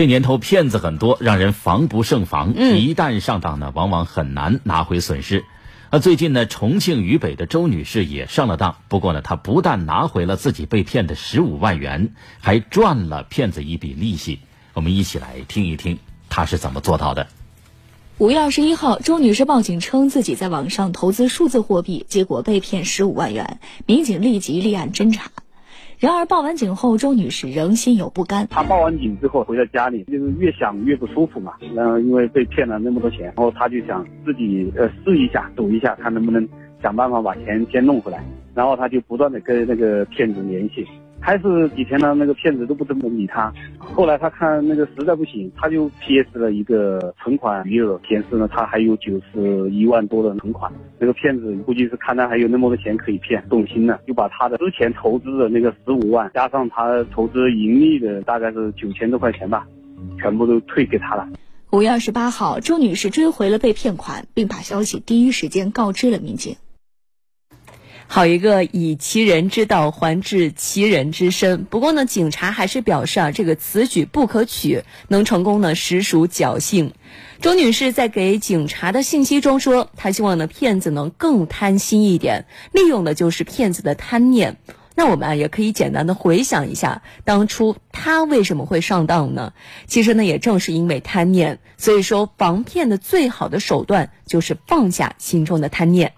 这年头骗子很多，让人防不胜防。一旦上当呢，往往很难拿回损失。那最近呢，重庆渝北的周女士也上了当，不过呢，她不但拿回了自己被骗的十五万元，还赚了骗子一笔利息。我们一起来听一听她是怎么做到的。五月二十一号，周女士报警称自己在网上投资数字货币，结果被骗十五万元。民警立即立案侦查。然而报完警后，周女士仍心有不甘。她报完警之后回到家里，就是越想越不舒服嘛。然后因为被骗了那么多钱，然后她就想自己呃试一下，赌一下，看能不能想办法把钱先弄回来。然后她就不断的跟那个骗子联系。还是几天呢，那个骗子都不怎么理他。后来他看那个实在不行，他就 PS 了一个存款余额，显示呢他还有九十一万多的存款。那个骗子估计是看他还有那么多钱可以骗，动心了，就把他的之前投资的那个十五万，加上他投资盈利的大概是九千多块钱吧，全部都退给他了。五月二十八号，周女士追回了被骗款，并把消息第一时间告知了民警。好一个以其人之道还治其人之身。不过呢，警察还是表示啊，这个此举不可取，能成功呢实属侥幸。周女士在给警察的信息中说，她希望呢骗子能更贪心一点，利用的就是骗子的贪念。那我们啊也可以简单的回想一下，当初她为什么会上当呢？其实呢，也正是因为贪念。所以说，防骗的最好的手段就是放下心中的贪念。